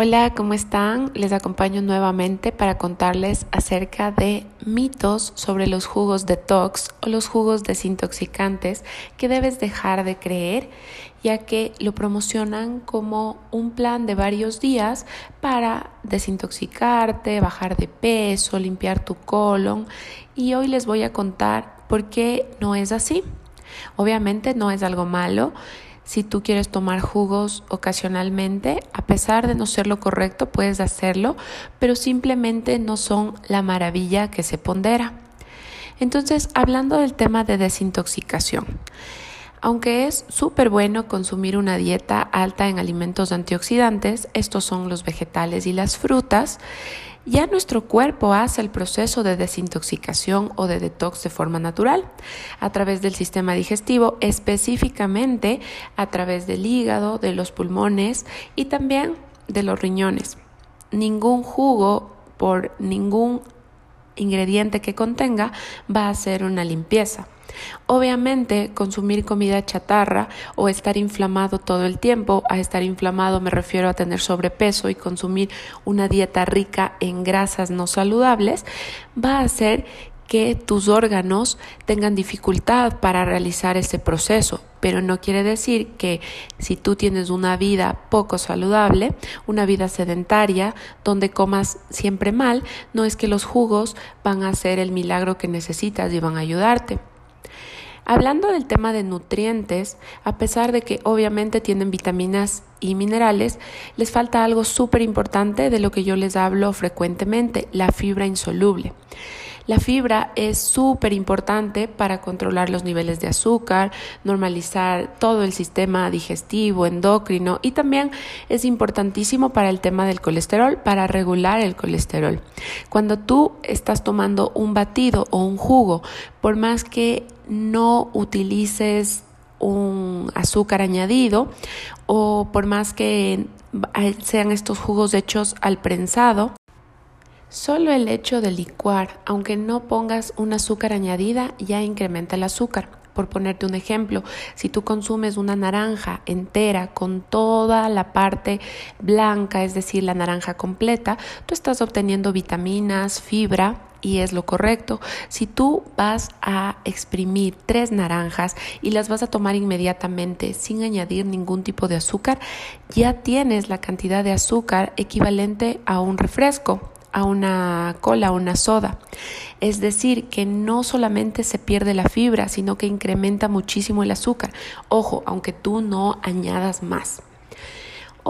Hola, ¿cómo están? Les acompaño nuevamente para contarles acerca de mitos sobre los jugos detox o los jugos desintoxicantes que debes dejar de creer, ya que lo promocionan como un plan de varios días para desintoxicarte, bajar de peso, limpiar tu colon y hoy les voy a contar por qué no es así. Obviamente no es algo malo si tú quieres tomar jugos ocasionalmente, a pesar de no ser lo correcto, puedes hacerlo, pero simplemente no son la maravilla que se pondera. Entonces, hablando del tema de desintoxicación, aunque es súper bueno consumir una dieta alta en alimentos antioxidantes, estos son los vegetales y las frutas, ya nuestro cuerpo hace el proceso de desintoxicación o de detox de forma natural, a través del sistema digestivo, específicamente a través del hígado, de los pulmones y también de los riñones. Ningún jugo por ningún ingrediente que contenga va a hacer una limpieza. Obviamente, consumir comida chatarra o estar inflamado todo el tiempo, a estar inflamado me refiero a tener sobrepeso y consumir una dieta rica en grasas no saludables, va a hacer que tus órganos tengan dificultad para realizar ese proceso, pero no quiere decir que si tú tienes una vida poco saludable, una vida sedentaria, donde comas siempre mal, no es que los jugos van a hacer el milagro que necesitas y van a ayudarte. Hablando del tema de nutrientes, a pesar de que obviamente tienen vitaminas y minerales, les falta algo súper importante de lo que yo les hablo frecuentemente, la fibra insoluble. La fibra es súper importante para controlar los niveles de azúcar, normalizar todo el sistema digestivo, endocrino y también es importantísimo para el tema del colesterol, para regular el colesterol. Cuando tú estás tomando un batido o un jugo, por más que no utilices un azúcar añadido o por más que sean estos jugos hechos al prensado, Solo el hecho de licuar, aunque no pongas un azúcar añadida, ya incrementa el azúcar. Por ponerte un ejemplo, si tú consumes una naranja entera con toda la parte blanca, es decir, la naranja completa, tú estás obteniendo vitaminas, fibra y es lo correcto. Si tú vas a exprimir tres naranjas y las vas a tomar inmediatamente sin añadir ningún tipo de azúcar, ya tienes la cantidad de azúcar equivalente a un refresco a una cola, a una soda. Es decir, que no solamente se pierde la fibra, sino que incrementa muchísimo el azúcar. Ojo, aunque tú no añadas más.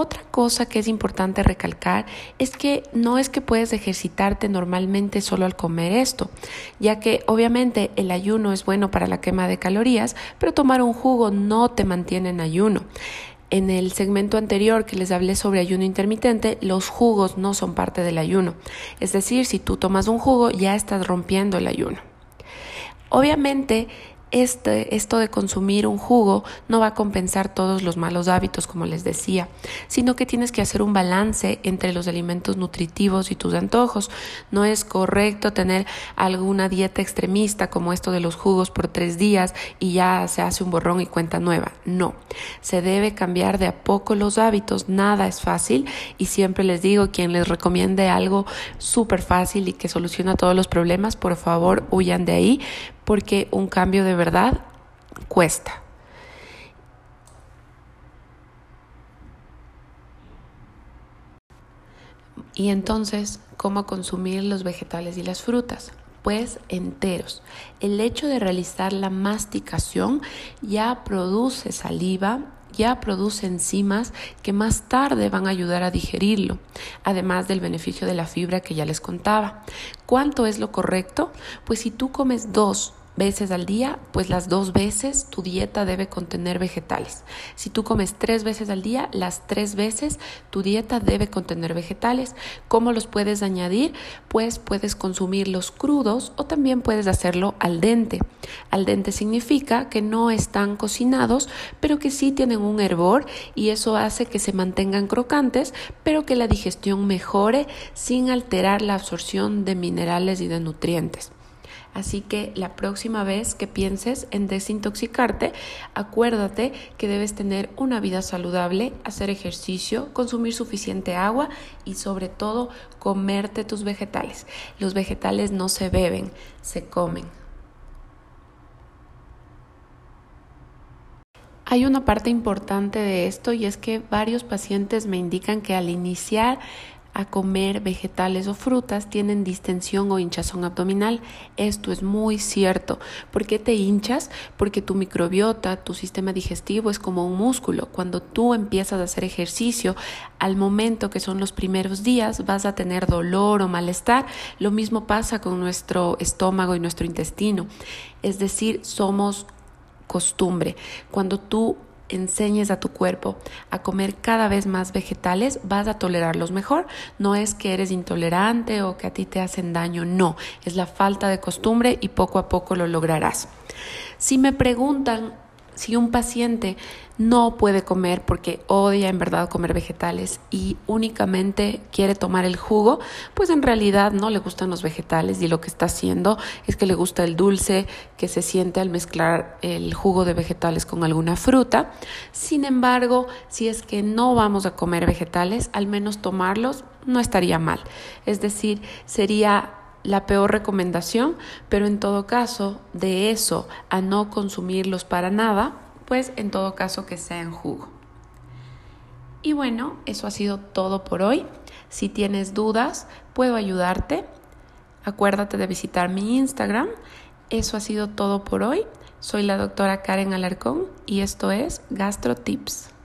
Otra cosa que es importante recalcar es que no es que puedes ejercitarte normalmente solo al comer esto, ya que obviamente el ayuno es bueno para la quema de calorías, pero tomar un jugo no te mantiene en ayuno. En el segmento anterior que les hablé sobre ayuno intermitente, los jugos no son parte del ayuno. Es decir, si tú tomas un jugo, ya estás rompiendo el ayuno. Obviamente, este, esto de consumir un jugo no va a compensar todos los malos hábitos, como les decía, sino que tienes que hacer un balance entre los alimentos nutritivos y tus antojos. No es correcto tener alguna dieta extremista como esto de los jugos por tres días y ya se hace un borrón y cuenta nueva. No, se debe cambiar de a poco los hábitos, nada es fácil y siempre les digo, quien les recomiende algo súper fácil y que soluciona todos los problemas, por favor huyan de ahí porque un cambio de verdad cuesta. Y entonces, ¿cómo consumir los vegetales y las frutas? Pues enteros. El hecho de realizar la masticación ya produce saliva, ya produce enzimas que más tarde van a ayudar a digerirlo, además del beneficio de la fibra que ya les contaba. ¿Cuánto es lo correcto? Pues si tú comes dos veces al día, pues las dos veces tu dieta debe contener vegetales. Si tú comes tres veces al día, las tres veces tu dieta debe contener vegetales. ¿Cómo los puedes añadir? Pues puedes consumirlos crudos o también puedes hacerlo al dente. Al dente significa que no están cocinados, pero que sí tienen un hervor y eso hace que se mantengan crocantes, pero que la digestión mejore sin alterar la absorción de minerales y de nutrientes. Así que la próxima vez que pienses en desintoxicarte, acuérdate que debes tener una vida saludable, hacer ejercicio, consumir suficiente agua y sobre todo comerte tus vegetales. Los vegetales no se beben, se comen. Hay una parte importante de esto y es que varios pacientes me indican que al iniciar a comer vegetales o frutas tienen distensión o hinchazón abdominal. Esto es muy cierto. ¿Por qué te hinchas? Porque tu microbiota, tu sistema digestivo es como un músculo. Cuando tú empiezas a hacer ejercicio, al momento que son los primeros días, vas a tener dolor o malestar. Lo mismo pasa con nuestro estómago y nuestro intestino. Es decir, somos costumbre. Cuando tú enseñes a tu cuerpo a comer cada vez más vegetales, vas a tolerarlos mejor. No es que eres intolerante o que a ti te hacen daño, no, es la falta de costumbre y poco a poco lo lograrás. Si me preguntan si un paciente no puede comer porque odia en verdad comer vegetales y únicamente quiere tomar el jugo, pues en realidad no le gustan los vegetales y lo que está haciendo es que le gusta el dulce que se siente al mezclar el jugo de vegetales con alguna fruta. Sin embargo, si es que no vamos a comer vegetales, al menos tomarlos no estaría mal. Es decir, sería la peor recomendación, pero en todo caso, de eso a no consumirlos para nada, pues en todo caso que sea en jugo. Y bueno, eso ha sido todo por hoy. Si tienes dudas, puedo ayudarte. Acuérdate de visitar mi Instagram. Eso ha sido todo por hoy. Soy la doctora Karen Alarcón y esto es GastroTips.